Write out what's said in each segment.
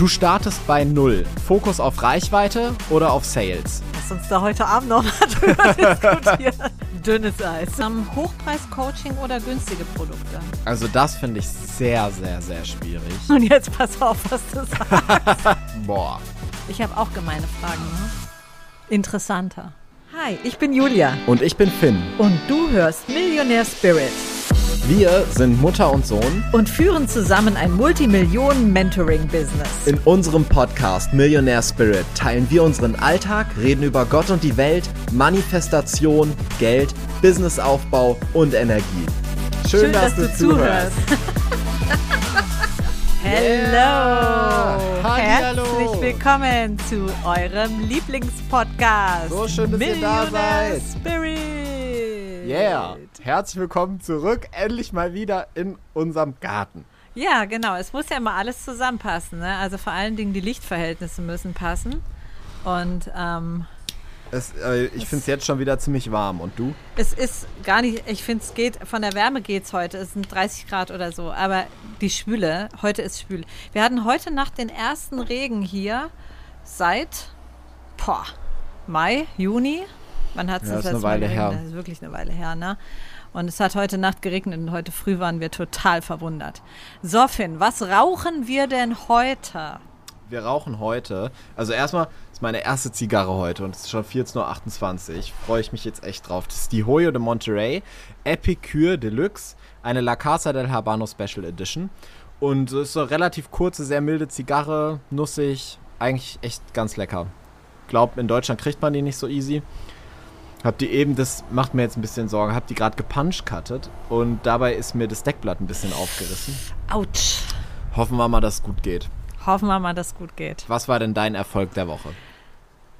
Du startest bei Null. Fokus auf Reichweite oder auf Sales? Lass uns da heute Abend noch mal drüber diskutieren. Dünnes Eis. Um, Hochpreis-Coaching oder günstige Produkte? Also das finde ich sehr, sehr, sehr schwierig. Und jetzt pass auf, was du sagst. Boah. Ich habe auch gemeine Fragen. Ne? Interessanter. Hi, ich bin Julia. Und ich bin Finn. Und du hörst Millionär Spirit. Wir sind Mutter und Sohn Und führen zusammen ein Multimillionen-Mentoring-Business. In unserem Podcast Millionär Spirit teilen wir unseren Alltag, reden über Gott und die Welt, Manifestation, Geld, Businessaufbau und Energie. Schön, dass, du zuhörst. Hello! Hallihallo. Herzlich willkommen zu eurem Lieblingspodcast. So schön, dass ihr da Millionaire seid. Spirit. Yeah! Herzlich willkommen zurück, endlich mal wieder in unserem Garten. Ja, genau. Es muss ja immer alles zusammenpassen. Ne? Also vor allen Dingen die Lichtverhältnisse müssen passen. Und ähm, Es, äh, ich finde es jetzt schon wieder ziemlich warm. Und du? es ist gar nicht, ich finde es geht, von der Wärme geht es heute, es sind 30 Grad oder so, aber die Schwüle, heute ist schwül. Wir hatten heute Nacht den ersten Regen hier seit boah, Mai, Juni. Wann hat es Ja, das ist eine letzte Mal Weile geregnet? her. Das ist wirklich eine Weile her, ne? Und es hat heute Nacht geregnet und heute früh waren wir total verwundert. So, Finn, was rauchen wir denn heute? Wir rauchen heute, also erstmal ist meine erste Zigarre heute und es ist schon 14.28 Uhr. Freue ich mich jetzt echt drauf. Das ist die Hoyo de Monterey Epicure Deluxe, eine La Casa del Habano Special Edition. Und es ist so eine relativ kurze, sehr milde Zigarre, nussig, eigentlich echt ganz lecker. Glaub, in Deutschland kriegt man die nicht so easy. Hab die eben, das macht mir jetzt ein bisschen Sorge, hab die gerade gepunch-cuttet und dabei ist mir das Deckblatt ein bisschen aufgerissen. Autsch. Hoffen wir mal, dass es gut geht. Hoffen wir mal, dass es gut geht. Was war denn dein Erfolg der Woche?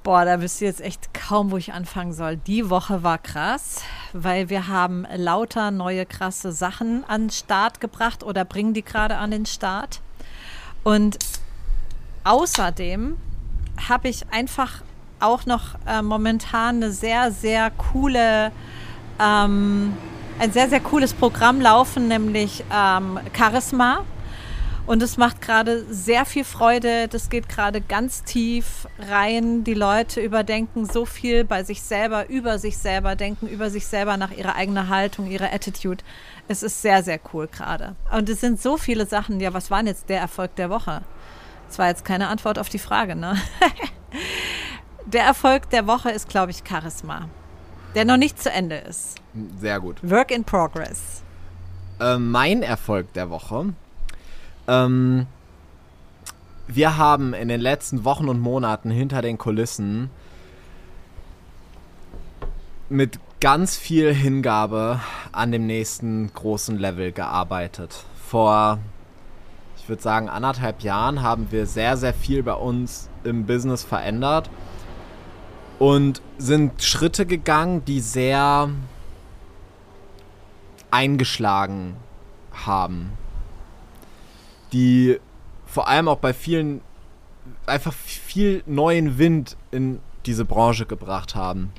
Boah, da wisst ihr jetzt echt kaum, wo ich anfangen soll. Die Woche war krass, weil wir haben lauter neue krasse Sachen an den Start gebracht oder bringen die gerade an den Start. Und außerdem habe ich einfach auch noch äh, momentan eine sehr, sehr coole, ähm, ein sehr, sehr cooles Programm laufen, nämlich ähm, Charisma. Und es macht gerade sehr viel Freude. Das geht gerade ganz tief rein. Die Leute überdenken so viel bei sich selber, über sich selber, denken über sich selber nach ihrer eigenen Haltung, ihrer Attitude. Es ist sehr, sehr cool gerade. Und es sind so viele Sachen. Ja, was war denn jetzt der Erfolg der Woche? Das war jetzt keine Antwort auf die Frage, ne? der Erfolg der Woche ist, glaube ich, Charisma. Der noch nicht zu Ende ist. Sehr gut. Work in progress. Äh, mein Erfolg der Woche. Ähm, wir haben in den letzten Wochen und Monaten hinter den Kulissen mit ganz viel Hingabe an dem nächsten großen Level gearbeitet. Vor, ich würde sagen, anderthalb Jahren haben wir sehr, sehr viel bei uns im Business verändert und sind Schritte gegangen, die sehr eingeschlagen haben. Die vor allem auch bei vielen einfach viel neuen Wind in diese Branche gebracht haben.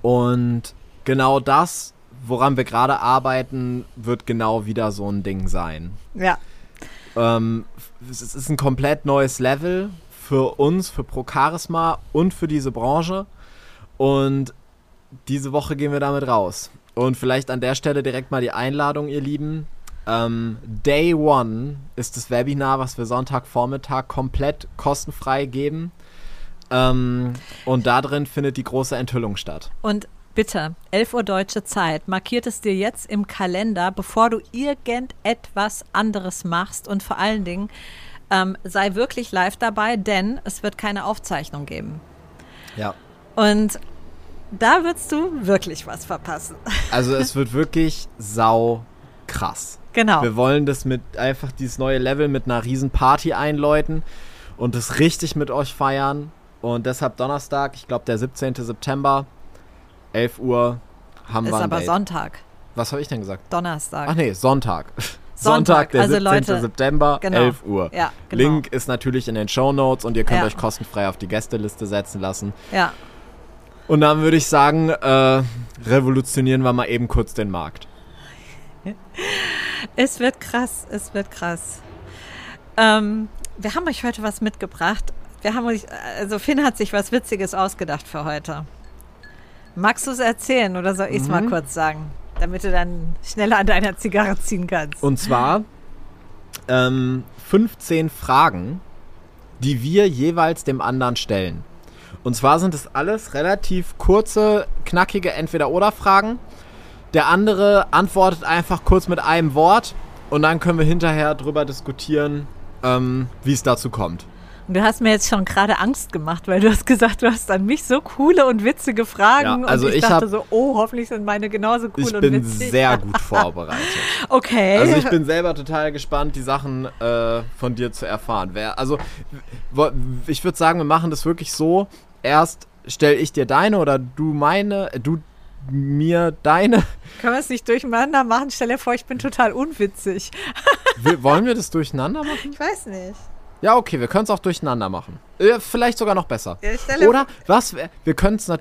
Und genau das, woran wir gerade arbeiten, wird genau wieder so ein Ding sein. Ja. Ähm, es ist ein komplett neues Level für uns, für Pro Charisma und für diese Branche. Und diese Woche gehen wir damit raus. Und vielleicht an der Stelle direkt mal die Einladung, ihr Lieben. Ähm, Day One ist das Webinar, was wir Sonntagvormittag komplett kostenfrei geben. Ähm, und da drin findet die große Enthüllung statt. Und bitte, 11 Uhr deutsche Zeit, markiert es dir jetzt im Kalender, bevor du irgendetwas anderes machst und vor allen Dingen ähm, sei wirklich live dabei, denn es wird keine Aufzeichnung geben. Ja. Und da würdest du wirklich was verpassen. Also es wird wirklich sau krass. Genau. Wir wollen das mit einfach dieses neue Level mit einer riesen Party einläuten und das richtig mit euch feiern. Und deshalb Donnerstag, ich glaube der 17. September, 11 Uhr, haben Ist wir ein aber Date. Sonntag, Was habe ich denn gesagt? Donnerstag. Ach nee, Sonntag. Sonntag, der also 17. Leute, September, genau. 11 Uhr. Ja, genau. Link ist natürlich in den Show Notes und ihr könnt Ja. euch kostenfrei auf die Gästeliste setzen lassen. Ja. Und dann würde ich sagen, äh, revolutionieren wir mal eben kurz den Markt. Es wird krass, es wird krass. Ähm, wir haben euch heute was mitgebracht. Wir haben euch, also Finn hat sich was Witziges ausgedacht für heute. Magst du es erzählen oder soll ich es mal kurz sagen, damit du dann schneller an deiner Zigarre ziehen kannst? Und zwar ähm, 15 Fragen, die wir jeweils dem anderen stellen. Und zwar sind es alles relativ kurze, knackige Entweder-Oder-Fragen. Der andere antwortet einfach kurz mit einem Wort und dann können wir hinterher drüber diskutieren, ähm, wie es dazu kommt. Und du hast mir jetzt schon gerade Angst gemacht, weil du hast gesagt, du hast an mich so coole und witzige Fragen. Ja, also und ich, ich dachte hab- so, oh, hoffentlich sind meine genauso cool Ich und bin witzig. sehr gut vorbereitet. Okay. Also ich bin selber total gespannt, die Sachen äh, von dir zu erfahren. Wer, also ich würde sagen, wir machen das wirklich so. Erst stelle ich dir deine oder du meine, äh, du mir deine. Können wir es nicht durcheinander machen? Stell dir vor, ich bin total unwitzig. Wollen wir das durcheinander machen? Ich weiß nicht. Ja, okay, wir können es auch durcheinander machen. Äh, vielleicht sogar noch besser. Ja, Oder was? Wir können es.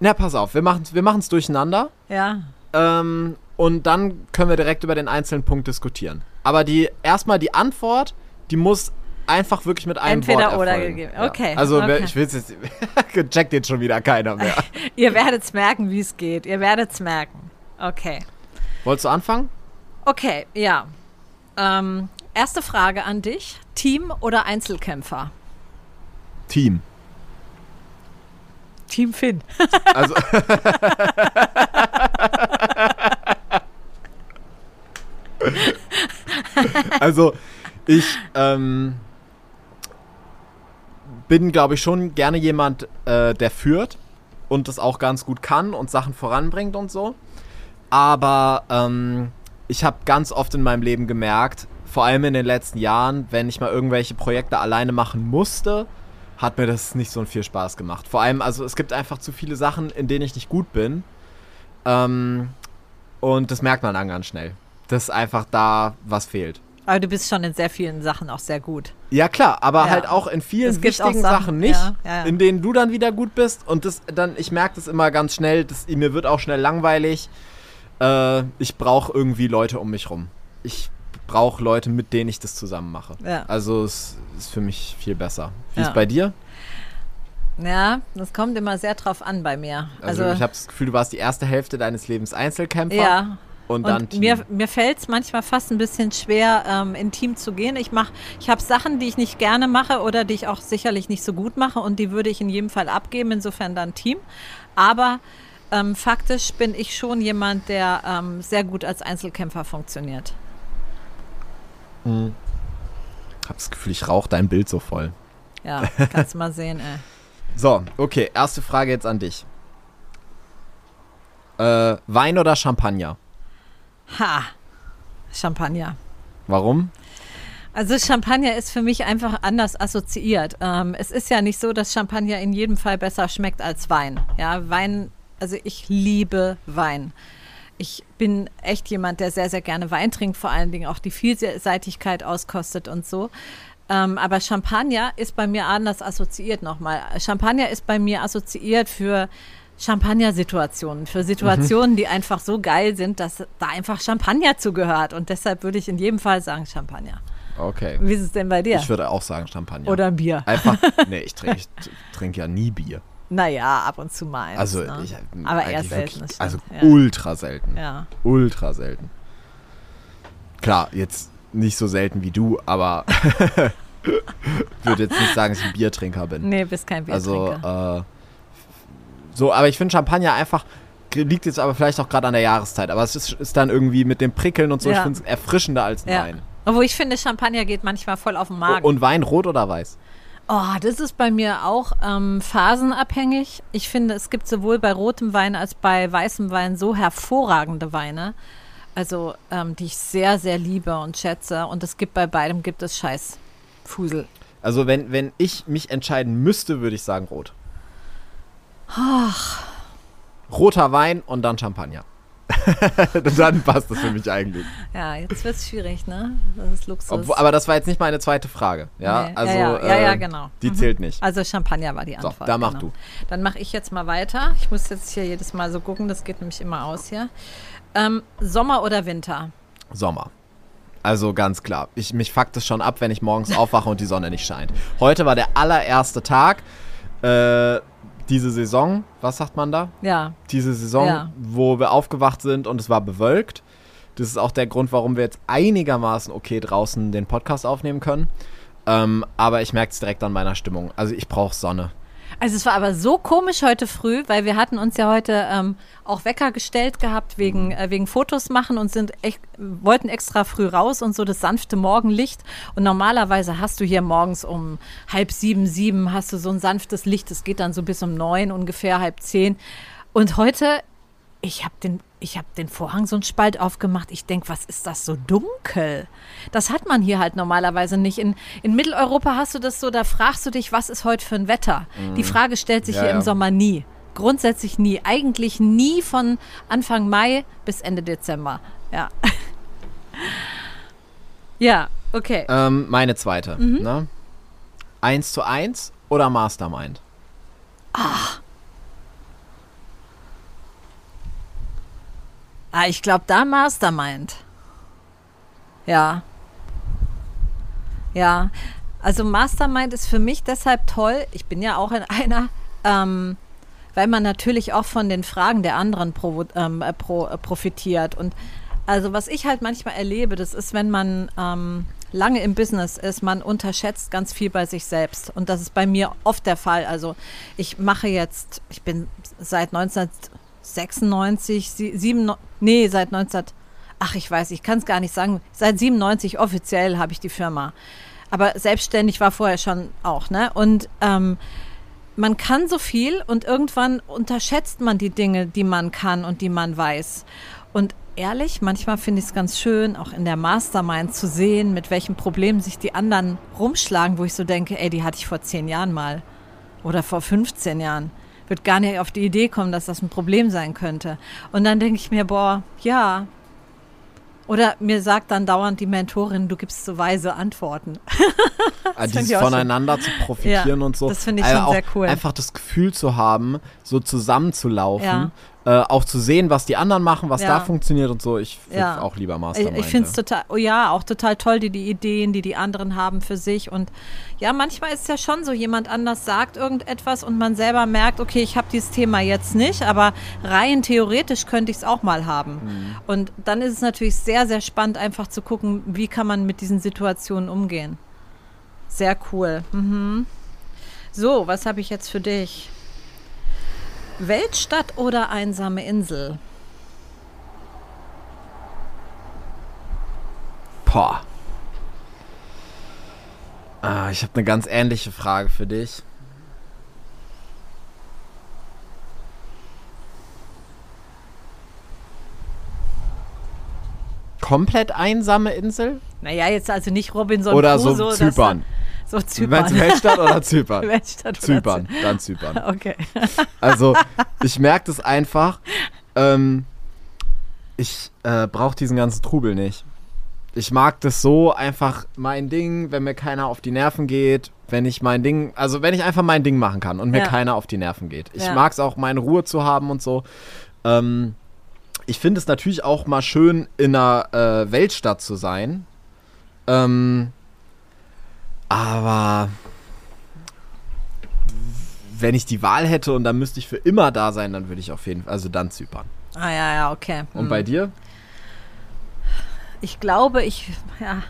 Na, pass auf, wir machen es wir machen's durcheinander. Ja. Ähm, und dann können wir direkt über den einzelnen Punkt diskutieren. Aber die erstmal die Antwort, die muss einfach wirklich mit einem Entweder Wort oder erfolgen. gegeben. Okay, Also wer- okay. ich will jetzt checkt jetzt schon wieder keiner mehr. Ihr werdet es merken, wie es geht. Ihr werdet es merken. Okay. Wolltest du anfangen? Okay, ja. Ähm, erste Frage an dich. Team oder Einzelkämpfer? Team. Team Finn. Also Also ich ähm, bin, glaube ich, schon gerne jemand, äh, der führt und das auch ganz gut kann und Sachen voranbringt und so. Aber ähm, ich habe ganz oft in meinem Leben gemerkt, vor allem in den letzten Jahren, wenn ich mal irgendwelche Projekte alleine machen musste, hat mir das nicht so viel Spaß gemacht. Vor allem, also es gibt einfach zu viele Sachen, in denen ich nicht gut bin. Ähm, und das merkt man dann ganz schnell, dass einfach da was fehlt. Aber du bist schon in sehr vielen Sachen auch sehr gut. Ja klar, aber Ja. halt auch in vielen wichtigen Sachen, Sachen, nicht, ja, ja. in denen du dann wieder gut bist. Und das dann, ich merke das immer ganz schnell, das, mir wird auch schnell langweilig. Äh, ich brauche irgendwie Leute um mich rum. Ich brauche Leute, mit denen ich das zusammen mache. Ja. Also es ist für mich viel besser. Wie Ja. ist bei dir? Ja, das kommt immer sehr drauf an bei mir. Also, ich habe das Gefühl, du warst die erste Hälfte deines Lebens Einzelkämpfer ja, und dann Und mir, mir fällt es manchmal fast ein bisschen schwer, ähm, in Team zu gehen. Ich mach, ich habe Sachen, die ich nicht gerne mache oder die ich auch sicherlich nicht so gut mache und die würde ich in jedem Fall abgeben, insofern dann Team. Aber ähm, faktisch bin ich schon jemand, der ähm, sehr gut als Einzelkämpfer funktioniert. Ich habe das Gefühl, ich rauche dein Bild so voll. Ja, kannst du mal sehen, ey. So, okay, erste Frage jetzt an dich. Äh, Wein oder Champagner? Ha! Champagner. Warum? Also Champagner ist für mich einfach anders assoziiert. Ähm, es ist ja nicht so, dass Champagner in jedem Fall besser schmeckt als Wein. Ja, Wein, also ich liebe Wein. Ich bin echt jemand, der sehr, sehr gerne Wein trinkt, vor allen Dingen auch die Vielseitigkeit auskostet und so. Ähm, aber Champagner ist bei mir anders assoziiert nochmal. Champagner ist bei mir assoziiert für Champagner-Situationen, für Situationen, die einfach so geil sind, dass da einfach Champagner zugehört. Und deshalb würde ich in jedem Fall sagen Champagner. Okay. Wie ist es denn bei dir? Ich würde auch sagen Champagner. Oder Bier? Einfach, nee, ich trinke trink ja nie Bier. Naja, ab und zu mal. eins, Also, ne? ich, Aber eher selten. wirklich- Also ja. ultra selten. ja. Ultra selten. Klar, jetzt nicht so selten wie du, aber würde jetzt nicht sagen, dass ich ein Biertrinker bin. Nee, bist kein Also, Biertrinker. äh, so, aber ich finde Champagner einfach, liegt jetzt aber vielleicht auch gerade an der Jahreszeit, aber es ist, ist dann irgendwie mit dem Prickeln und so, ich Ja. finde es erfrischender als ein ja. Wein. Obwohl ich finde, Champagner geht manchmal voll auf den Magen. Und Wein rot oder weiß? Oh, das ist bei mir auch ähm, phasenabhängig. Ich finde, es gibt sowohl bei rotem Wein als bei weißem Wein so hervorragende Weine, also ähm, die ich sehr, sehr liebe und schätze. Und es gibt bei beidem gibt es Scheiß Fusel. Also wenn, wenn ich mich entscheiden müsste, würde ich sagen rot. Roter Wein und dann Champagner. dann passt das für mich eigentlich. Ja, jetzt wird es schwierig, ne? Das ist Luxus. Obwohl, aber das war jetzt nicht meine zweite Frage. Ja, Nee, also ja, ja, ja, ja, äh, genau. die Mhm. zählt nicht. Also Champagner war die So, Antwort. da mach genau. du. Dann mache ich jetzt mal weiter. Ich muss jetzt hier jedes Mal so gucken, das geht nämlich immer aus hier. Ähm, Sommer oder Winter? Sommer. Also ganz klar. Ich, mich fuckt es schon ab, wenn ich morgens aufwache und die Sonne nicht scheint. Heute war der allererste Tag. Äh, diese Saison, was sagt man da? Ja. Diese Saison, Ja. wo wir aufgewacht sind und es war bewölkt. Das ist auch der Grund, warum wir jetzt einigermaßen okay draußen den Podcast aufnehmen können. Ähm, aber ich merke es direkt an meiner Stimmung. Also ich brauche Sonne. Also es war aber so komisch heute früh, weil wir hatten uns ja heute ähm, auch Wecker gestellt gehabt wegen, äh, wegen Fotos machen und sind echt, wollten extra früh raus und so das sanfte Morgenlicht. Und normalerweise hast du hier morgens um halb sieben, sieben hast du so ein sanftes Licht. Das geht dann so bis um neun ungefähr, halb zehn. Und heute, ich habe den, ich hab den Vorhang so einen Spalt aufgemacht. Ich denke, was ist das so dunkel? Das hat man hier halt normalerweise nicht. In, in Mitteleuropa hast du das so, da fragst du dich, was ist heute für ein Wetter? Die Frage stellt sich Ja, hier im ja. Sommer nie. Grundsätzlich nie. Eigentlich nie von Anfang Mai bis Ende Dezember. Ja. ja, okay. Ähm, meine zweite. Mhm. Ne? Eins zu eins oder Mastermind? Ah, Ah, ich glaube, da Mastermind. Ja. Ja. Also Mastermind ist für mich deshalb toll. Ich bin ja auch in einer, ähm, weil man natürlich auch von den Fragen der anderen pro, ähm, äh, pro, äh, profitiert. Und also was ich halt manchmal erlebe, das ist, wenn man ähm, lange im Business ist, man unterschätzt ganz viel bei sich selbst. Und das ist bei mir oft der Fall. Also ich mache jetzt, ich bin seit 19 96, 7, nee, seit 19, ach ich weiß, ich kann es gar nicht sagen, seit 97 offiziell habe ich die Firma. Aber selbstständig war vorher schon auch, ne? Und ähm, man kann so viel und irgendwann unterschätzt man die Dinge, die man kann und die man weiß. Und ehrlich, manchmal finde ich es ganz schön, auch in der Mastermind zu sehen, mit welchen Problemen sich die anderen rumschlagen, wo ich so denke, ey, die hatte ich vor zehn Jahren mal oder vor 15 Jahren. Wird gar nicht auf die Idee kommen, dass das ein Problem sein könnte. Und dann denke ich mir, boah, ja. Oder mir sagt dann dauernd die Mentorin, du gibst so weise Antworten. Find dieses auch schön. voneinander zu profitieren Ja, und so. das finde ich Also schon auch sehr cool. Einfach das Gefühl zu haben, so zusammenzulaufen, Ja. Äh, auch zu sehen, was die anderen machen, was Ja. da funktioniert und so. Ich würde Ja. auch lieber Ich, Mastermind. ich finde es total, oh ja, auch total toll, die, die Ideen, die die anderen haben für sich. Und ja, manchmal ist es ja schon so, jemand anders sagt irgendetwas und man selber merkt, okay, ich habe dieses Thema jetzt nicht, aber rein theoretisch könnte ich es auch mal haben. Mhm. Und dann ist es natürlich sehr, sehr spannend, einfach zu gucken, wie kann man mit diesen Situationen umgehen. Sehr cool. Mhm. So, was habe ich jetzt für dich? Weltstadt oder einsame Insel? Boah. Ah, ich habe eine ganz ähnliche Frage für dich. Komplett einsame Insel? Naja, jetzt also nicht Robinson Oder Crusoe. so dass Zypern? So Du Zypern. meinst Weltstadt oder Zypern? Weltstadt oder Zypern, dann Zypern. Zy- Okay. Also, ich merke das einfach. Ähm, ich äh, brauche diesen ganzen Trubel nicht. Ich mag das so einfach mein Ding, wenn mir keiner auf die Nerven geht, wenn ich mein Ding, also wenn ich einfach mein Ding machen kann und mir Ja. keiner auf die Nerven geht. Ich Ja. mag es auch, meine Ruhe zu haben und so. Ähm, ich finde es natürlich auch mal schön, in einer äh, Weltstadt zu sein. Ähm, aber wenn ich die Wahl hätte und dann müsste ich für immer da sein, dann würde ich auf jeden Fall, also dann Zypern. Ah ja, ja, okay. Und Hm. bei dir? Ich glaube, ich, ja,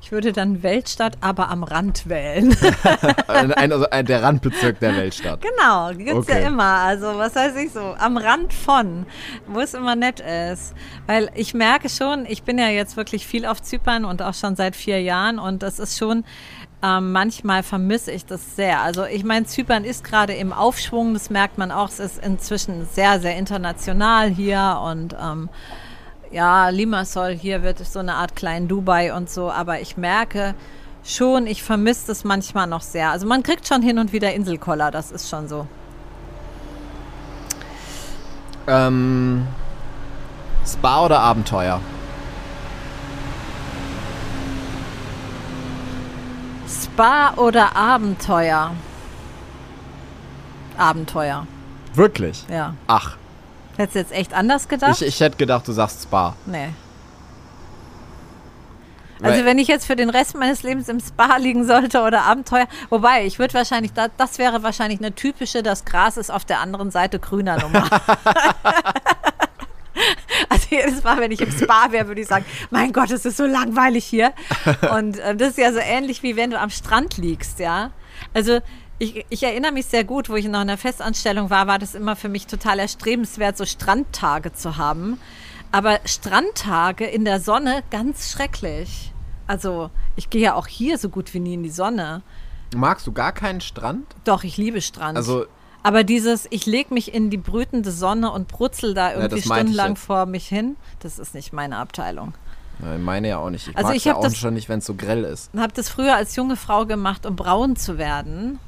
ich würde dann Weltstadt, aber am Rand wählen. ein, also ein, der Randbezirk der Weltstadt. genau, gibt's Okay. ja immer. Also, was weiß ich so, am Rand von, wo es immer nett ist. Weil ich merke schon, ich bin ja jetzt wirklich viel auf Zypern und auch schon seit vier Jahren und das ist schon, ähm, manchmal vermisse ich das sehr. Also ich meine, Zypern ist gerade im Aufschwung, das merkt man auch. Es ist inzwischen sehr, sehr international hier und ähm, ja, Limassol hier wird so eine Art kleinen Dubai und so, aber ich merke schon, ich vermisse das manchmal noch sehr. Also man kriegt schon hin und wieder Inselkoller, das ist schon so. Ähm, Spa oder Abenteuer? Spa oder Abenteuer? Abenteuer, Wirklich? ja. Ach, Hättest du jetzt echt anders gedacht? ich, ich hätte gedacht, du sagst Spa. nee. Also Weil- wenn ich jetzt für den Rest meines Lebens im Spa liegen sollte oder Abenteuer, wobei ich würde wahrscheinlich, da- das wäre wahrscheinlich eine typische, das Gras ist auf der anderen Seite grüner Nummer. Also jedes Mal, wenn ich im Spa wäre, würde ich sagen, mein Gott, es ist so langweilig hier. Und äh, das ist ja so ähnlich wie wenn du am Strand liegst, ja. Also ich, ich erinnere mich sehr gut, wo ich noch in der Festanstellung war, war das immer für mich total erstrebenswert, so Strandtage zu haben. Aber Strandtage in der Sonne, ganz schrecklich. Also ich gehe ja auch hier so gut wie nie in die Sonne. Magst du gar keinen Strand? Doch, ich liebe Strand. Also, Aber dieses, ich lege mich in die brütende Sonne und brutzel da irgendwie ich stundenlang vor mich hin, das ist nicht meine Abteilung. nein, meine ja auch nicht. Ich Also mag ich ja auch das- schon nicht, wenn es so grell ist. Und habe das früher als junge Frau gemacht, um braun zu werden.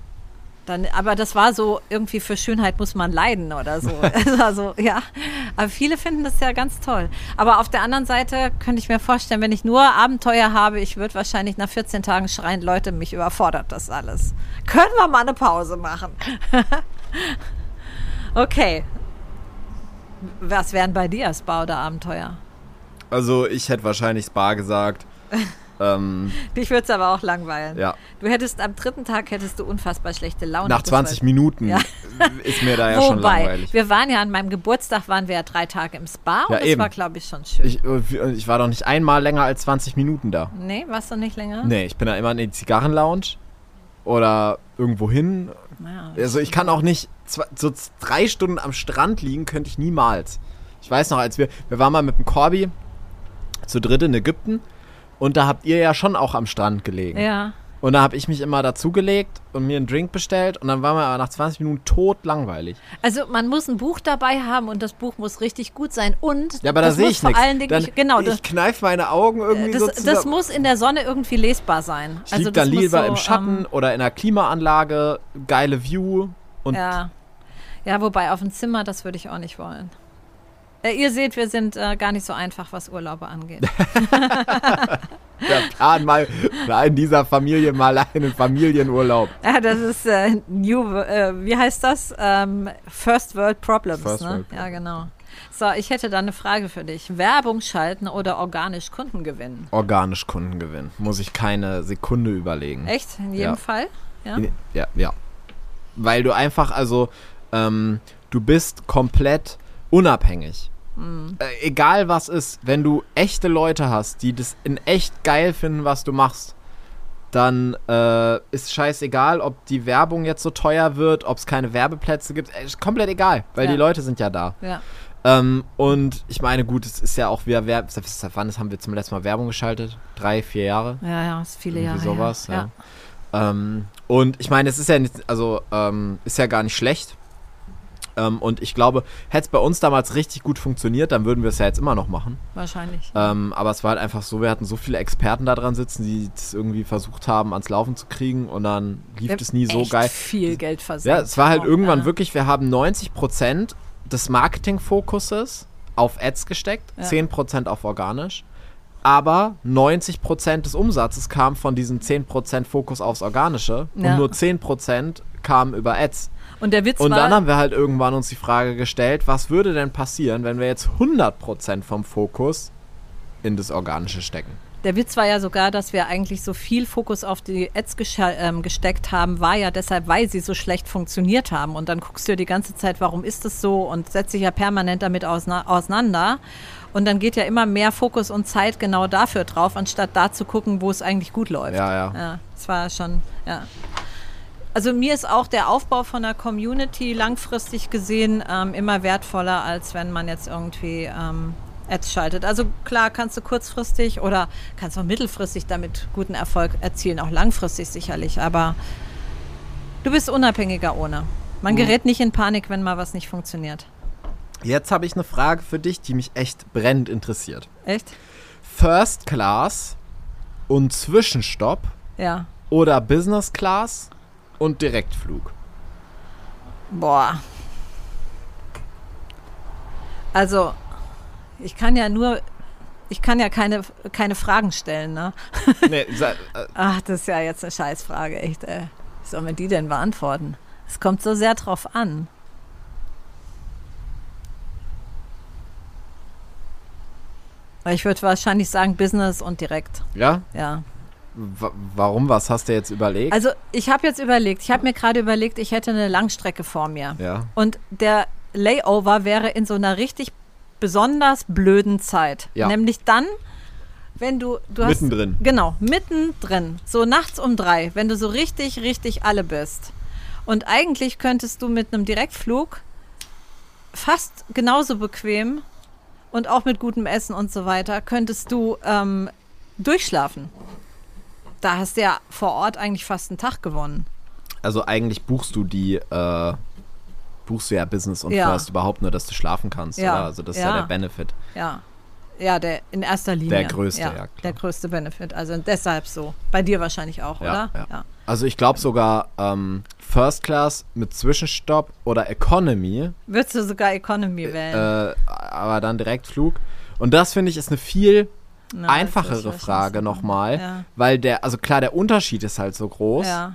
Dann, aber das war so, irgendwie für Schönheit muss man leiden oder so. also, ja. Aber viele finden das ja ganz toll. Aber auf der anderen Seite könnte ich mir vorstellen, wenn ich nur Abenteuer habe, ich würde wahrscheinlich nach 14 Tagen schreien, Leute, mich überfordert das alles. Können wir mal eine Pause machen? okay. Was wären bei dir Spa oder Abenteuer? Also, ich hätte wahrscheinlich Spa gesagt. ähm, Dich würde es aber auch langweilen. ja. Du hättest am dritten Tag hättest du unfassbar schlechte Laune. Nach Das 20 war- Minuten Ja. ist mir da ja schon Wobei, langweilig. wir waren ja an meinem Geburtstag, waren wir ja drei Tage im Spa und Ja, das eben. war, glaube ich, schon schön. Ich, äh, ich war doch nicht einmal länger als 20 Minuten da. nee, warst du nicht länger? Nee, ich bin da immer in die Zigarrenlounge oder irgendwo hin. Naja, Also ich kann auch nicht zwei, so drei Stunden am Strand liegen, könnte ich niemals. Ich weiß noch, als wir, wir waren mal mit dem Corby zu dritt in Ägypten und da habt ihr ja schon auch am Strand gelegen. ja. Und da habe ich mich immer dazugelegt und mir einen Drink bestellt und dann waren wir aber nach 20 Minuten tot langweilig. Also man muss ein Buch dabei haben und das Buch muss richtig gut sein und Ja, aber da sehe ich vor nichts. allen Dingen Dann, nicht, genau ich kneife meine Augen irgendwie so das, zusammen. das muss in der Sonne irgendwie lesbar sein. ich also lieg dann lieber so, im Schatten ähm, oder in einer Klimaanlage, geile View und ja. ja, wobei auf dem Zimmer, das würde ich auch nicht wollen. Äh, ihr seht, wir sind äh, gar nicht so einfach, was Urlaube angeht. der Plan mal in dieser Familie mal einen Familienurlaub. Ja, das ist äh, New, äh, wie heißt das? Ähm, First World Problems. First ne? World Ja, genau. So, ich hätte da eine Frage für dich. Werbung schalten oder organisch Kunden gewinnen? Organisch Kunden gewinnen. Muss ich keine Sekunde überlegen. Echt? In jedem Ja. Fall? Ja. Ja, ja. Weil du einfach, also, ähm, du bist komplett unabhängig. Hm. Äh, egal was ist, wenn du echte Leute hast, die das in echt geil finden, was du machst, dann äh, ist scheißegal, ob die Werbung jetzt so teuer wird, ob es keine Werbeplätze gibt. Äh, Ist komplett egal, weil Ja. die Leute sind ja da. Ja. Ähm, und ich meine, gut, es ist ja auch wieder Werb. Seit wann haben wir zum letzten Mal Werbung geschaltet? Drei, vier Jahre? Ja, ja, ist viele Irgendwie Jahre. sowas, her. ja. Ähm, und ich meine, es ist ja nicht, also ähm, ist ja gar nicht schlecht. Ähm, und ich glaube, hätte es bei uns damals richtig gut funktioniert, dann würden wir es ja jetzt immer noch machen. Wahrscheinlich. Ähm, aber es war halt einfach so, wir hatten so viele Experten da dran sitzen, die es irgendwie versucht haben, ans Laufen zu kriegen und dann lief Wir es nie so geil. viel Geld versenkt. Ja, es war halt auch, irgendwann ja. wirklich, wir haben 90% des Marketingfokuses auf Ads gesteckt, Ja. 10% auf organisch. Aber 90% des Umsatzes kam von diesem 10% Fokus aufs Organische Ja. und nur 10% kam über Ads. Und der Witz Und war, dann haben wir halt irgendwann uns die Frage gestellt, was würde denn passieren, wenn wir jetzt 100% vom Fokus in das Organische stecken? Der Witz war ja sogar, dass wir eigentlich so viel Fokus auf die Ads ähm, gesteckt haben, war ja deshalb, weil sie so schlecht funktioniert haben. Und dann guckst du dir die ganze Zeit, warum ist es so und setzt dich ja permanent damit auseinander. Und dann geht ja immer mehr Fokus und Zeit genau dafür drauf, anstatt da zu gucken, wo es eigentlich gut läuft. Ja, ja. Ja, das war schon, ja. Also mir ist auch der Aufbau von der Community langfristig gesehen ähm, immer wertvoller, als wenn man jetzt irgendwie ähm, Ads schaltet. Also klar kannst du kurzfristig oder kannst auch mittelfristig damit guten Erfolg erzielen, auch langfristig sicherlich, aber du bist unabhängiger ohne. Man gerät nicht in Panik, wenn mal was nicht funktioniert. Jetzt habe ich eine Frage für dich, die mich echt brennend interessiert. Echt? First Class und Zwischenstopp Ja. oder Business Class und Direktflug? Boah. Also, ich kann ja nur, ich kann ja keine, keine Fragen stellen, ne? nee, äh, Ach, das ist ja jetzt eine Scheißfrage, echt, ey. Wie soll man die denn beantworten? Es kommt so sehr drauf an. Ich würde wahrscheinlich sagen Business und direkt. Ja? Ja. Warum? Was hast du jetzt überlegt? Also ich habe jetzt überlegt, ich habe mir gerade überlegt, ich hätte eine Langstrecke vor mir. ja. Und der Layover wäre in so einer richtig besonders blöden Zeit. Ja. Nämlich dann, wenn du, du hast. Mittendrin. Genau, mittendrin. So nachts um drei, wenn du so richtig, richtig alle bist. Und eigentlich könntest du mit einem Direktflug fast genauso bequem und auch mit gutem Essen und so weiter, könntest du ähm, durchschlafen. Da hast du ja vor Ort eigentlich fast einen Tag gewonnen. Also eigentlich buchst du die, äh, buchst du ja Business und Ja. First überhaupt nur, dass du schlafen kannst. Ja. Oder? Also das ist ja Ja. der Benefit. Ja. Ja, der in erster Linie. Der größte, ja, klar. Der größte Benefit. Also deshalb so. Bei dir wahrscheinlich auch, Ja, oder? ja. Also ich glaube sogar ähm, First Class mit Zwischenstopp oder Economy, Würdest du sogar Economy wählen? äh, aber dann Direktflug. Und das finde ich ist eine viel Na, einfachere Frage nochmal, Ja. weil der, also klar, der Unterschied ist halt so groß. Ja.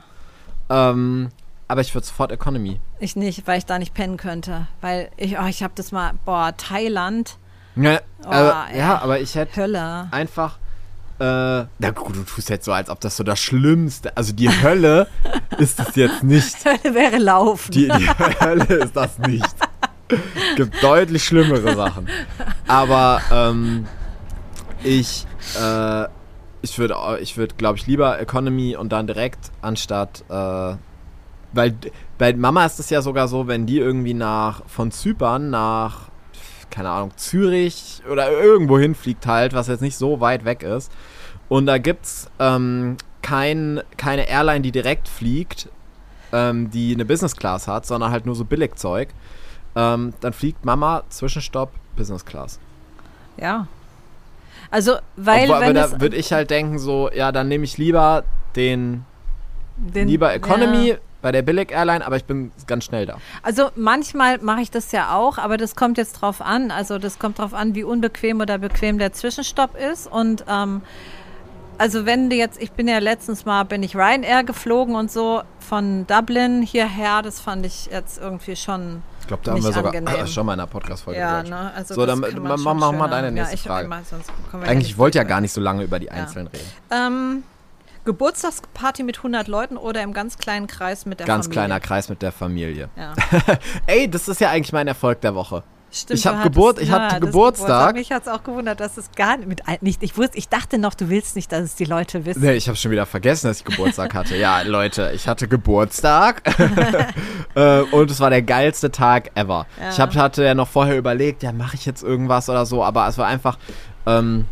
Ähm, aber ich würde sofort Economy. Ich nicht, weil ich da nicht pennen könnte. Weil ich, oh, ich habe das mal, boah, Thailand, Ja, Oh, aber, ey. ja, aber ich hätte Hölle. einfach. Äh, na gut, du tust jetzt so, als ob das so das Schlimmste. Also die Hölle ist es jetzt nicht. Hölle wäre laufen. Die, die Hölle ist das nicht. Gibt deutlich schlimmere Sachen. Aber ähm, ich, äh, ich würde, ich würd, glaube ich, lieber Economy und dann direkt anstatt, äh, weil bei Mama ist es ja sogar so, wenn die irgendwie nach von Zypern nach keine Ahnung Zürich oder irgendwo hinfliegt halt, was jetzt nicht so weit weg ist. Und da gibt's ähm, kein, keine Airline, die direkt fliegt, ähm, die eine Business Class hat, sondern halt nur so Billigzeug. Ähm, dann fliegt Mama Zwischenstopp Business Class. ja. Also, weil, Obwohl, aber wenn da es würde ich halt denken so, ja, dann nehme ich lieber den, den, lieber Economy Ja. bei der Billig Airline, aber ich bin ganz schnell da. Also manchmal mache ich das ja auch, aber das kommt jetzt drauf an. Also das kommt drauf an, wie unbequem oder bequem der Zwischenstopp ist. Und ähm, also wenn du jetzt, ich bin ja letztens mal, bin ich Ryanair geflogen und so von Dublin hierher, das fand ich jetzt irgendwie schon. Ich glaube, da haben wir sogar angenehm. schon mal in einer Podcast-Folge Ja, ne? Also So, dann mach schon mal deine ja, nächste hab Frage. Immer, Eigentlich nicht wollte ja gar nicht so lange über die Einzelnen reden. Ähm, Geburtstagsparty mit 100 Leuten oder im ganz kleinen Kreis mit der Ganz Familie? kleiner Kreis mit der Familie. Ja. Ey, das ist ja eigentlich mein Erfolg der Woche. Stimmt, Ich du hab hattest- Geburt- ich hatte das Geburtstag. Mich hat es auch gewundert, dass es gar nicht, mit, nicht. Ich wusste, ich dachte noch, du willst nicht, dass es die Leute wissen. Nee, ich habe schon wieder vergessen, dass ich Geburtstag hatte. Ja, Leute, ich hatte Geburtstag. äh, und es war der geilste Tag ever. Ja. Ich hab, hatte ja noch vorher überlegt, ja, mache ich jetzt irgendwas oder so, aber es war einfach, ähm,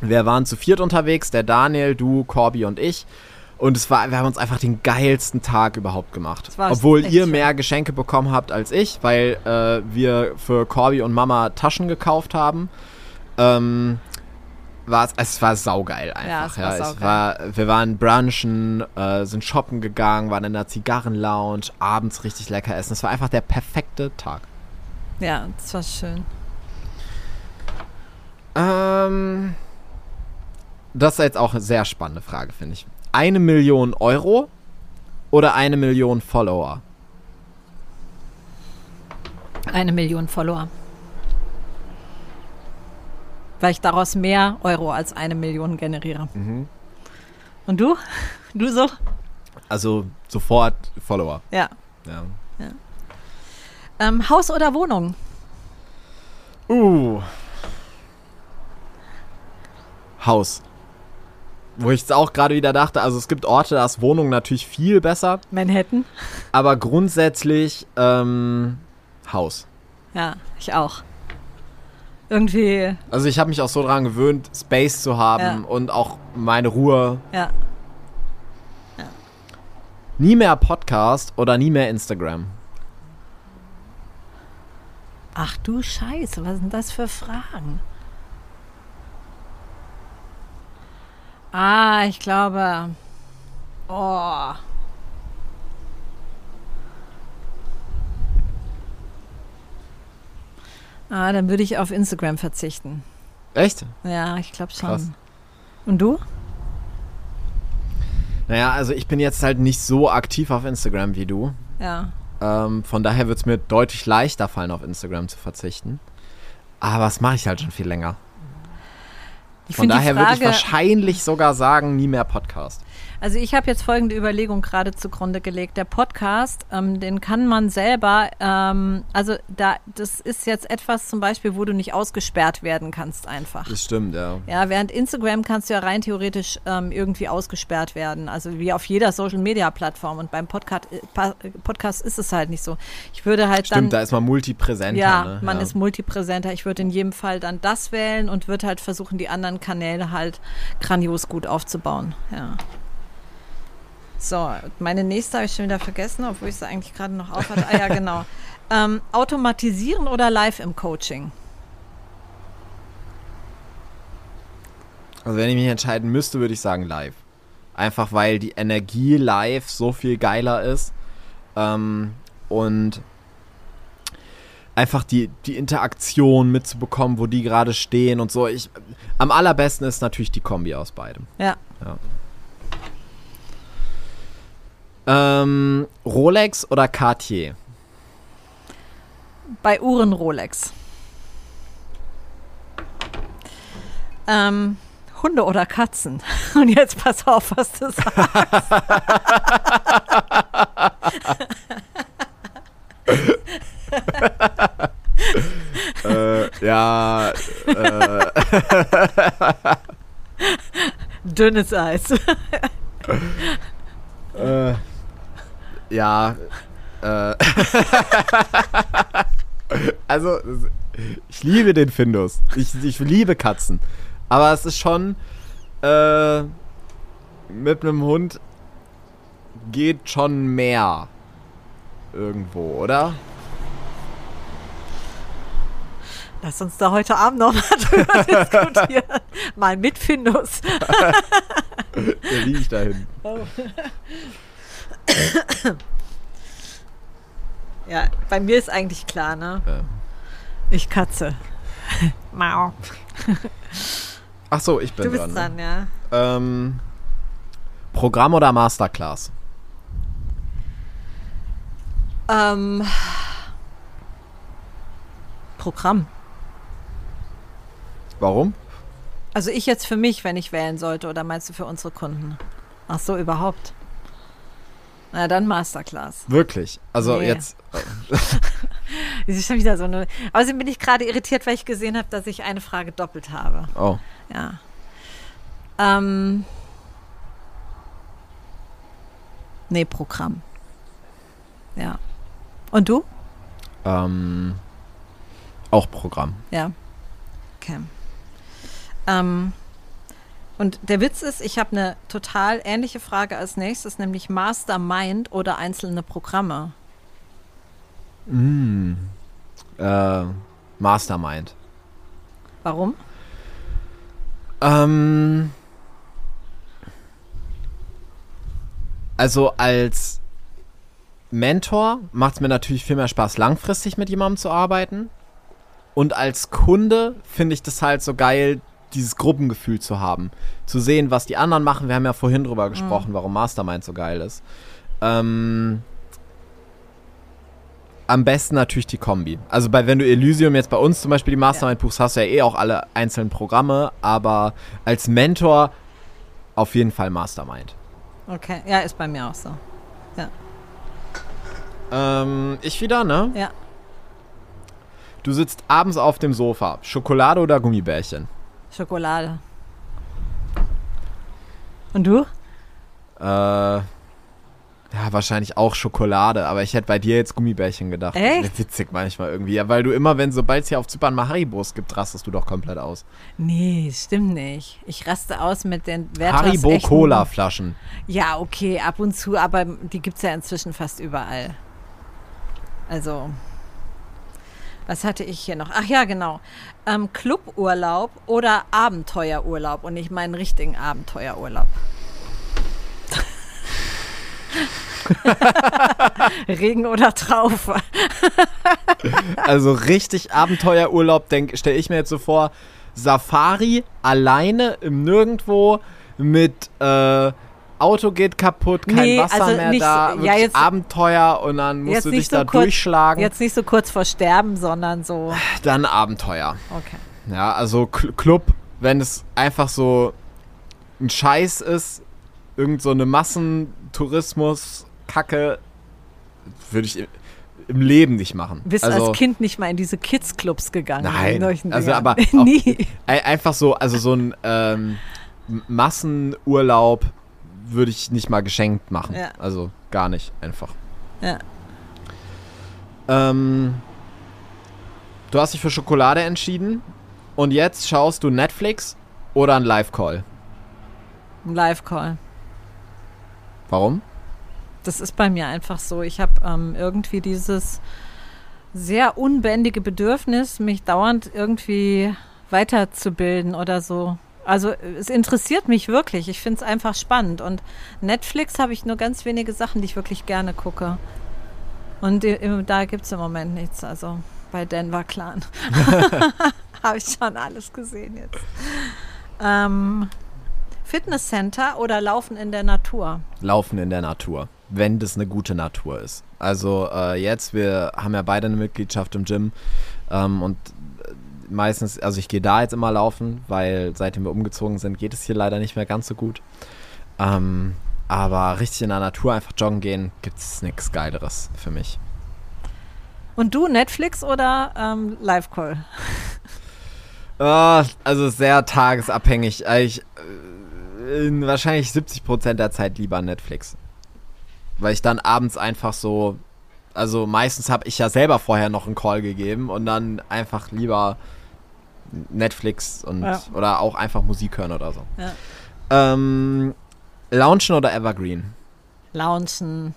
wir waren zu viert unterwegs, der Daniel, du, Corby und ich. Und es war, wir haben uns einfach den geilsten Tag überhaupt gemacht. Es Obwohl ihr schön. mehr Geschenke bekommen habt als ich, weil äh, wir für Corby und Mama Taschen gekauft haben. Ähm, war es, es war saugeil einfach. Ja, es war Ja, saugeil. war, wir waren brunchen, äh, sind shoppen gegangen, waren in der Zigarrenlounge, abends richtig lecker essen. Es war einfach der perfekte Tag. Ja, das war schön. Ähm, das ist jetzt auch eine sehr spannende Frage, finde ich. Eine Million Euro oder eine Million Follower? Eine Million Follower. Weil ich daraus mehr Euro als eine Million generiere. Mhm. Und du? Du so? Also sofort Follower. Ja. Ja. Ähm, Haus oder Wohnung? Uh. Haus. Wo ich jetzt auch gerade wieder dachte, also es gibt Orte, da ist Wohnung natürlich viel besser, Manhattan? aber grundsätzlich ähm, Haus. Ja, ich auch. Irgendwie, Also ich habe mich auch so dran gewöhnt, Space zu haben Ja. und auch meine Ruhe. ja. Nie mehr Podcast oder nie mehr Instagram. Ach du Scheiße, was sind das für Fragen? Ah, ich glaube. Oh. Ah, dann würde ich auf Instagram verzichten. Echt? Ja, ich glaube schon. Krass. Und du? Naja, also ich bin jetzt halt nicht so aktiv auf Instagram wie du. Ja. Ähm, von daher wird es mir deutlich leichter fallen, auf Instagram zu verzichten. Aber das mache ich halt schon viel länger. Von daher würde ich wahrscheinlich sogar sagen, nie mehr Podcast. Also ich habe jetzt folgende Überlegung gerade zugrunde gelegt. Der Podcast, ähm, den kann man selber, ähm, also da, das ist jetzt etwas zum Beispiel, wo du nicht ausgesperrt werden kannst einfach. Das stimmt, ja. Ja, während Instagram kannst du ja rein theoretisch ähm, irgendwie ausgesperrt werden. Also wie auf jeder Social-Media-Plattform. Und beim Podcast, äh, Podcast ist es halt nicht so. Ich würde halt dann... Stimmt, da ist man multipräsenter. Ja, ne? man ja. ist multipräsenter. Ich würde in jedem Fall dann das wählen und würde halt versuchen, die anderen Kanäle halt grandios gut aufzubauen. Ja. So, meine nächste habe ich schon wieder vergessen, obwohl ich sie eigentlich gerade noch auf hatte. Ah ja, genau. Ähm, automatisieren oder live im Coaching? Also wenn ich mich entscheiden müsste, würde ich sagen live. Einfach weil die Energie live so viel geiler ist. Ähm, und einfach die, die Interaktion mitzubekommen, wo die gerade stehen und so. Ich, am allerbesten ist natürlich die Kombi aus beidem. Ja. Ähm, Rolex oder Cartier? Bei Uhren Rolex. Ähm, Hunde oder Katzen? Und jetzt pass auf, was du sagst. äh, ja, äh, Dünnes Eis. äh, ja, äh, also, ich liebe den Findus. Ich, ich liebe Katzen. Aber es ist schon, äh, mit einem Hund geht schon mehr irgendwo, oder? Lass uns da heute Abend noch mal drüber diskutieren. Mal mit Findus. Der liege ich dahin. Ja, bei mir ist eigentlich klar, ne? Ja. Ich Katze. Mau. Ach so, ich bin Du bist dran. dran, ne? ja. Ähm, Programm oder Masterclass? Ähm, Programm. Warum? Also ich jetzt für mich, wenn ich wählen sollte, oder meinst du für unsere Kunden? Ach so, überhaupt. Na dann Masterclass. Wirklich? Also Nee. jetzt. Das ist schon wieder so eine. Außerdem bin ich gerade irritiert, weil ich gesehen habe, dass ich eine Frage doppelt habe. Oh. Ja. Ähm. Nee, Programm. Ja. Und du? Ähm, auch Programm. Ja. Okay. Ähm, und der Witz ist, ich habe eine total ähnliche Frage als nächstes, nämlich Mastermind oder einzelne Programme. Mm. Äh, Mastermind. Warum? Ähm, also als Mentor macht es mir natürlich viel mehr Spaß, langfristig mit jemandem zu arbeiten. Und als Kunde finde ich das halt so geil, dieses Gruppengefühl zu haben. Zu sehen, was die anderen machen. Wir haben ja vorhin drüber gesprochen, warum Mastermind so geil ist. Ähm, am besten natürlich die Kombi. Also bei, wenn du Elysium jetzt bei uns zum Beispiel die Mastermind buchst, hast du ja eh auch alle einzelnen Programme, aber als Mentor auf jeden Fall Mastermind. Okay, ja, ist bei mir auch so. Ähm, ich wieder, ne? Ja. Du sitzt abends auf dem Sofa. Schokolade oder Gummibärchen? Schokolade. Und du? Äh, ja, wahrscheinlich auch Schokolade, aber ich hätte bei dir jetzt Gummibärchen gedacht. Echt? Witzig manchmal irgendwie. Ja, weil du immer, wenn, sobald es hier auf Zypern mal Haribos gibt, rastest du doch komplett aus. Nee, stimmt nicht. Ich raste aus mit den Werthers Haribo Cola Flaschen. Ja, okay, ab und zu, aber die gibt es ja inzwischen fast überall. Also, was hatte ich hier noch? Ach ja, genau. Ähm, Cluburlaub oder Abenteuerurlaub. Und ich meine richtigen Abenteuerurlaub. Regen oder Traufe. Also richtig Abenteuerurlaub, stelle ich mir jetzt so vor. Safari alleine im Nirgendwo mit äh, Auto geht kaputt, kein Nee, Wasser also mehr nicht- da, ja, jetzt- Abenteuer und dann musst du dich so da kurz- durchschlagen. Jetzt nicht so kurz vor Sterben, sondern so. Dann Abenteuer. Okay. Ja, also Cl Club wenn es einfach so ein Scheiß ist, irgend so eine Massentourismus-Kacke, würde ich im Leben nicht machen. Bist also, als Kind nicht mal in diese Kids-Clubs gegangen? Nein, also Dingern? aber Nie. Ein- Einfach so, also so ein ähm, Massenurlaub würde ich nicht mal geschenkt machen. Ja. Also gar nicht, einfach. Ja. Ähm, du hast dich für Schokolade entschieden und jetzt schaust du Netflix oder ein Live-Call. Ein Live-Call. Warum? Das ist bei mir einfach so. Ich habe ähm, irgendwie dieses sehr unbändige Bedürfnis, mich dauernd irgendwie weiterzubilden oder so. Also es interessiert mich wirklich. Ich finde es einfach spannend. Und Netflix habe ich nur ganz wenige Sachen, die ich wirklich gerne gucke. Und da gibt es im Moment nichts. Also bei Denver Clan habe ich schon alles gesehen jetzt. Ähm, Fitnesscenter oder Laufen in der Natur? Laufen in der Natur, wenn das eine gute Natur ist. Also äh, jetzt, wir haben ja beide eine Mitgliedschaft im Gym ähm, und meistens, also ich gehe da jetzt immer laufen, weil seitdem wir umgezogen sind, geht es hier leider nicht mehr ganz so gut. Ähm, aber richtig in der Natur einfach joggen gehen, gibt es nichts Geileres für mich. Und du, Netflix oder ähm, Live-Call? Ah, also sehr tagesabhängig. Äh, Ich, äh, in wahrscheinlich 70% der Zeit lieber Netflix. Weil ich dann abends einfach so, also meistens habe ich ja selber vorher noch einen Call gegeben und dann einfach lieber Netflix und Ja. oder auch einfach Musik hören oder so. Ja. Ähm, Launchen oder Evergreen? Launchen.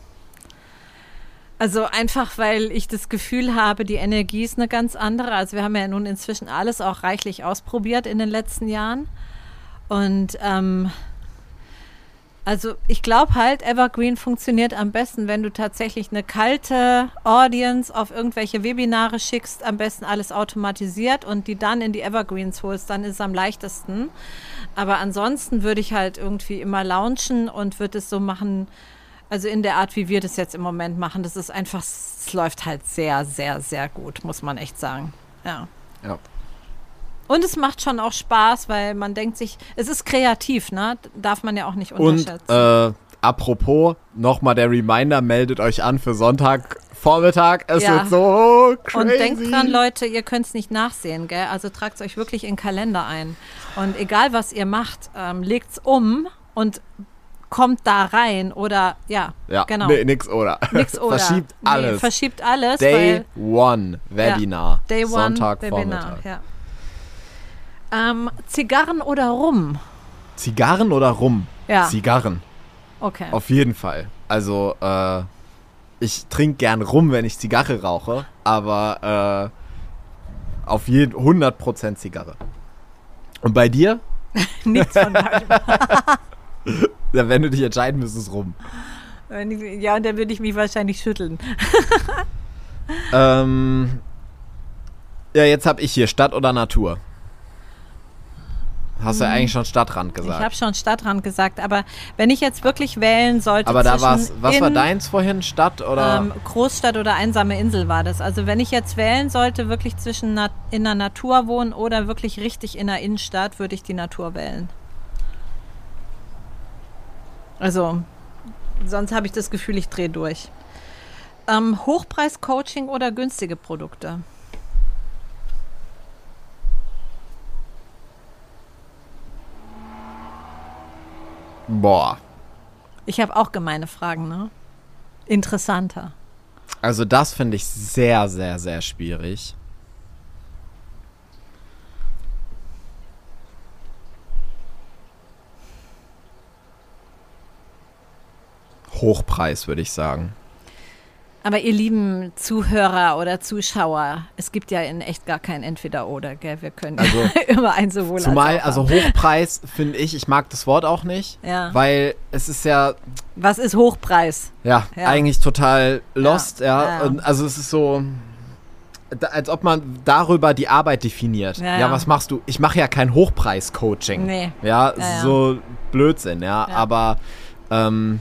Also einfach, weil ich das Gefühl habe, die Energie ist eine ganz andere. Also wir haben ja nun inzwischen alles auch reichlich ausprobiert in den letzten Jahren. Und ähm, also ich glaube halt, Evergreen funktioniert am besten, wenn du tatsächlich eine kalte Audience auf irgendwelche Webinare schickst, am besten alles automatisiert und die dann in die Evergreens holst, dann ist es am leichtesten. Aber ansonsten würde ich halt irgendwie immer launchen und würde es so machen, also in der Art, wie wir das jetzt im Moment machen. Das ist einfach, es läuft halt sehr, sehr, sehr gut, muss man echt sagen. Ja. Ja. Und es macht schon auch Spaß, weil man denkt sich, es ist kreativ, ne? Darf man ja auch nicht Und unterschätzen. äh, apropos, nochmal der Reminder, meldet euch an für Sonntagvormittag. Es Ja. wird so crazy. Und denkt dran, Leute, ihr könnt es nicht nachsehen, gell? Also tragt es euch wirklich in den Kalender ein. Und egal, was ihr macht, ähm, legt es um und kommt da rein oder ja, Ja, genau. nee, nix oder. Nix oder. Verschiebt Nee, alles. verschiebt alles, Day One Webinar. Day One Sonntag Webinar, Vormittag. ja. Ähm, Zigarren oder Rum? Zigarren oder Rum? Ja. Zigarren. Okay. Auf jeden Fall. Also, äh, ich trinke gern Rum, wenn ich Zigarre rauche, aber äh, auf jeden 100% Zigarre. Und bei dir? Nichts von beidem. Ja, wenn du dich entscheiden müsstest, Rum. Ja, und dann würde ich mich wahrscheinlich schütteln. Ähm, ja, jetzt habe ich hier Stadt oder Natur. Hast du ja eigentlich schon Stadtrand Ich gesagt. habe schon Stadtrand gesagt, aber wenn ich jetzt wirklich wählen sollte Aber da zwischen war's, was war in, deins vorhin? Stadt oder? Ähm, Großstadt oder einsame Insel war das. Also wenn ich jetzt wählen sollte, wirklich zwischen Na in der Natur wohnen oder wirklich richtig in der Innenstadt, würde ich die Natur wählen. Also sonst habe ich das Gefühl, ich drehe durch. Ähm, Hochpreis-Coaching oder günstige Produkte? Boah. Ich habe auch gemeine Fragen, ne? Interessanter. Also das finde ich sehr, sehr, sehr schwierig. Hochpreis, würde ich sagen. Aber ihr lieben Zuhörer oder Zuschauer, es gibt ja in echt gar kein Entweder-Oder, gell? Wir können Also, immer ein sowohl Zumal, als auch also haben. Hochpreis finde ich, ich mag das Wort auch nicht, Ja. weil es ist ja, Was ist Hochpreis? ja, Ja. eigentlich total lost, ja. Ja, also es ist so, da- als ob man darüber die Arbeit definiert. Ja, Ja, was machst du? Ich mache ja kein Hochpreis-Coaching. Nee. Ja, Ja, so Blödsinn, ja. Ja. Aber ähm,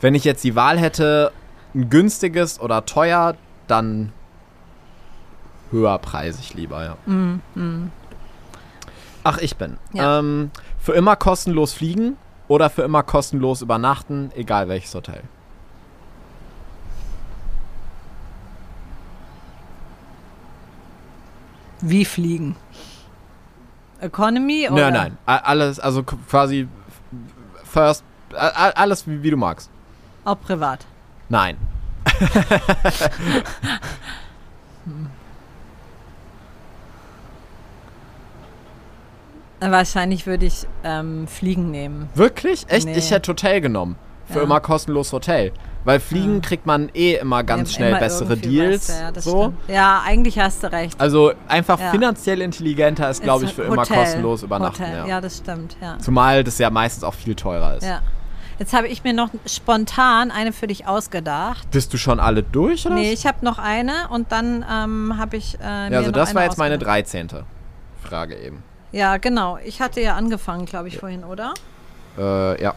wenn ich jetzt die Wahl hätte, ein günstiges oder teuer, dann höherpreisig lieber, ja. Ach, ich bin. Ja. Ähm, für immer kostenlos fliegen oder für immer kostenlos übernachten, egal welches Hotel. Wie fliegen? Economy oder? Nein, nein. Alles, also quasi first, alles wie, wie du magst. Auch privat. Nein. Wahrscheinlich würde ich ähm, Fliegen nehmen. Wirklich? Echt? Nee. Ich hätte Hotel genommen. Für Ja. immer kostenlos Hotel. Weil Fliegen kriegt man eh immer ganz Im- schnell immer bessere Deals. besser, ja, so. stimmt. Ja, eigentlich hast du recht. Also einfach Ja. finanziell intelligenter ist, glaube ich, für immer Hotel. kostenlos übernachten. Ja. Ja. das stimmt, ja. Zumal das ja meistens auch viel teurer ist. ja. Jetzt habe ich mir noch spontan eine für dich ausgedacht. Bist du schon alle durch, oder? Nee, ich habe noch eine und dann ähm, habe ich äh, ja, also das war jetzt meine ausgedacht. 13. Frage eben. Ja, genau. Ich hatte ja angefangen, glaube ich, vorhin, oder? Äh, ja.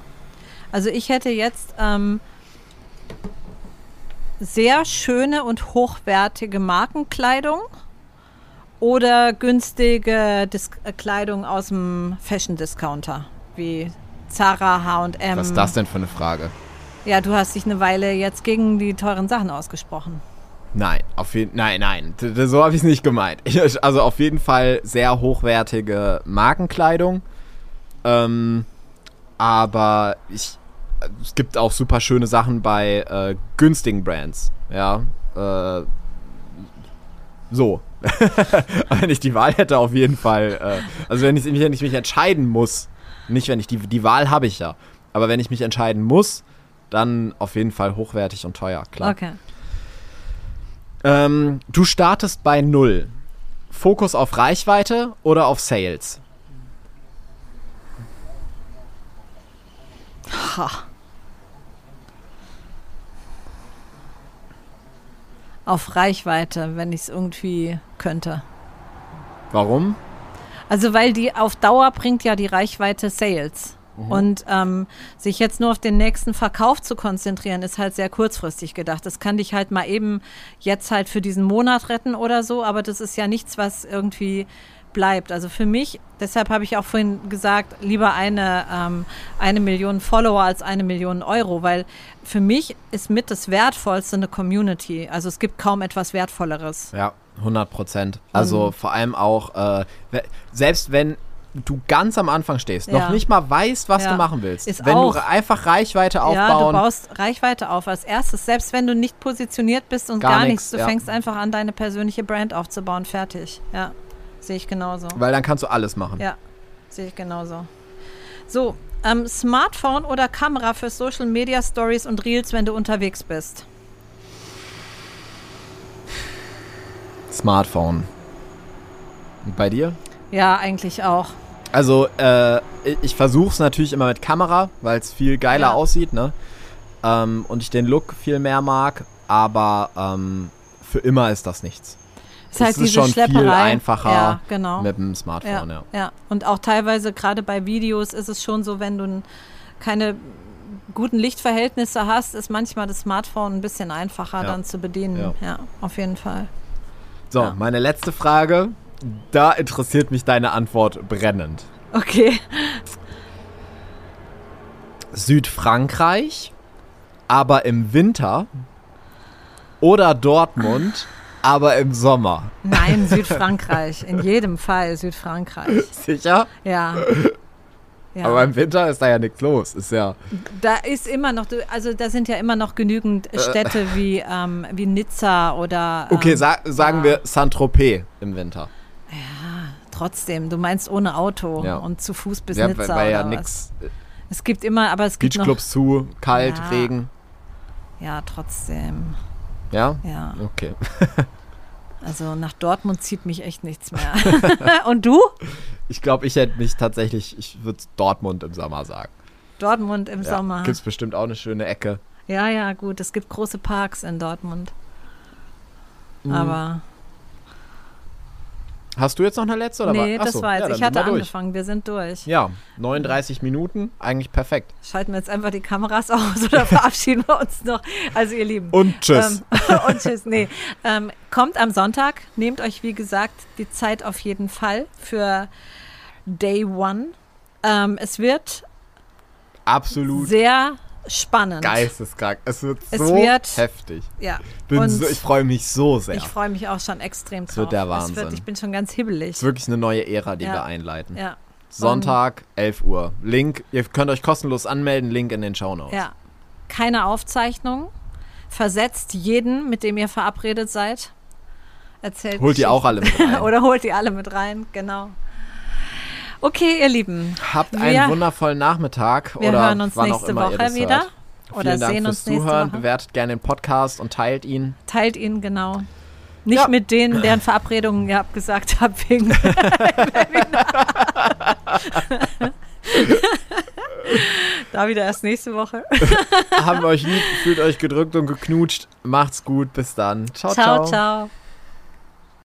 Also ich hätte jetzt ähm, sehr schöne und hochwertige Markenkleidung oder günstige Dis äh, Kleidung aus dem Fashion-Discounter, wie Zara, H&M. Was ist das denn für eine Frage? Ja, du hast dich eine Weile jetzt gegen die teuren Sachen ausgesprochen. Nein, auf jeden Nein, nein. So habe ich es nicht gemeint. Ich, also auf jeden Fall sehr hochwertige Markenkleidung. Ähm, aber ich, es gibt auch super schöne Sachen bei äh, günstigen Brands. Ja. Äh, so. wenn ich die Wahl hätte, auf jeden Fall. Äh, also wenn ich, wenn ich mich entscheiden muss, nicht wenn ich die, die Wahl habe ich ja, aber wenn ich mich entscheiden muss, dann auf jeden Fall hochwertig und teuer, klar. Okay. Ähm, du startest bei null. Fokus auf Reichweite oder auf Sales? Ha. Auf Reichweite, wenn ich es irgendwie könnte. Warum? Also weil die auf Dauer bringt ja die Reichweite Sales. Mhm. Und ähm, sich jetzt nur auf den nächsten Verkauf zu konzentrieren, ist halt sehr kurzfristig gedacht. Das kann dich halt mal eben jetzt halt für diesen Monat retten oder so, aber das ist ja nichts, was irgendwie bleibt. Also für mich, deshalb habe ich auch vorhin gesagt, lieber eine, ähm, eine Million Follower als eine Million Euro, weil für mich ist mit das Wertvollste eine Community. Also es gibt kaum etwas Wertvolleres. Ja, 100 Prozent. Also vor allem auch, äh, selbst wenn du ganz am Anfang stehst, Ja. noch nicht mal weißt, was Ja. du machen willst. Ist wenn auch- du einfach Reichweite Ja, du aufbauen, baust Reichweite auf als erstes. Selbst wenn du nicht positioniert bist und Gar gar, nichts, du ja. fängst einfach an, deine persönliche Brand aufzubauen. Fertig. Ja, sehe ich genauso. weil dann kannst du alles machen. Ja, sehe ich genauso. So, ähm, Smartphone oder Kamera für Social Media Stories und Reels, wenn du unterwegs bist? Smartphone. Und bei dir? Ja, eigentlich auch. Also, äh, ich- ich versuche es natürlich immer mit Kamera, weil es viel geiler Ja. aussieht, ne? Ähm, und ich den Look viel mehr mag, aber ähm, für immer ist das nichts. Halt Es ist diese schon viel einfacher ja, genau. Mit dem Smartphone, ja. Ja, und auch teilweise, gerade bei Videos, ist es schon so, wenn du keine guten Lichtverhältnisse hast, ist manchmal das Smartphone ein bisschen einfacher Ja. dann zu bedienen. Ja. Ja. auf jeden Fall. So, Ja. meine letzte Frage. Da interessiert mich deine Antwort brennend. Okay. Südfrankreich, aber im Winter oder Dortmund, aber im Sommer. Nein, Südfrankreich. In jedem Fall Südfrankreich. Sicher? Ja. Ja. Aber im Winter ist da ja nichts los. Ist ja. da ist immer noch, also da sind ja immer noch genügend Städte wie, ähm, wie Nizza oder. Okay, ähm, sa sagen ja. wir Saint-Tropez im Winter. Trotzdem, du meinst ohne Auto Ja. und zu Fuß bis Ja, Nizza. weil ja oder was? nix. Es gibt immer, aber es gibt. Beachclubs zu, kalt, Ja. Regen. Ja, trotzdem. Ja? Ja. Okay. Also nach Dortmund zieht mich echt nichts mehr. Und du? Ich glaube, ich hätte mich tatsächlich, ich würde Dortmund im Sommer sagen. Dortmund im Ja. Sommer. Gibt es bestimmt auch eine schöne Ecke. Ja, ja, gut. Es gibt große Parks in Dortmund. Mhm. Aber Hast du jetzt noch eine letzte? Oder nee, war? das war jetzt. ja, ich hatte angefangen. Wir sind durch. Ja, 39 Minuten, eigentlich perfekt. Schalten wir jetzt einfach die Kameras aus oder verabschieden wir uns noch? Also ihr Lieben. Und tschüss. Ähm, und tschüss. Nee. Ähm, kommt am Sonntag. Nehmt euch, wie gesagt, die Zeit auf jeden Fall für Day One. Ähm, es wird Absolut sehr spannend. geisteskrank. Es wird Es so wird- heftig. Ja. So, ich freue mich so sehr. ich freue mich auch schon extrem drauf. wird der Es Wahnsinn. wird, ich bin schon ganz hibbelig. Es ist wirklich eine neue Ära, die Ja. wir einleiten. Ja, Sonntag, 11 Uhr. Link, ihr könnt euch kostenlos anmelden, Link in den Shownotes. ja. Keine Aufzeichnung. Versetzt jeden, mit dem ihr verabredet seid. Erzählt Holt ihr auch alle mit rein. Oder holt die alle mit rein, genau. Okay, ihr Lieben. Habt Wir- einen wundervollen Nachmittag Wir oder hören uns wann auch nächste immer Woche wieder. Hört. Oder Vielen Dank sehen fürs uns Zuhören. Woche. Bewertet gerne den Podcast und teilt ihn. Teilt ihn, genau. Nicht Ja. mit denen, deren Verabredungen ihr abgesagt habt wegen Da wieder erst nächste Woche. Haben wir euch lieb, fühlt euch gedrückt und geknutscht. Macht's gut, bis dann. Ciao, ciao. ciao.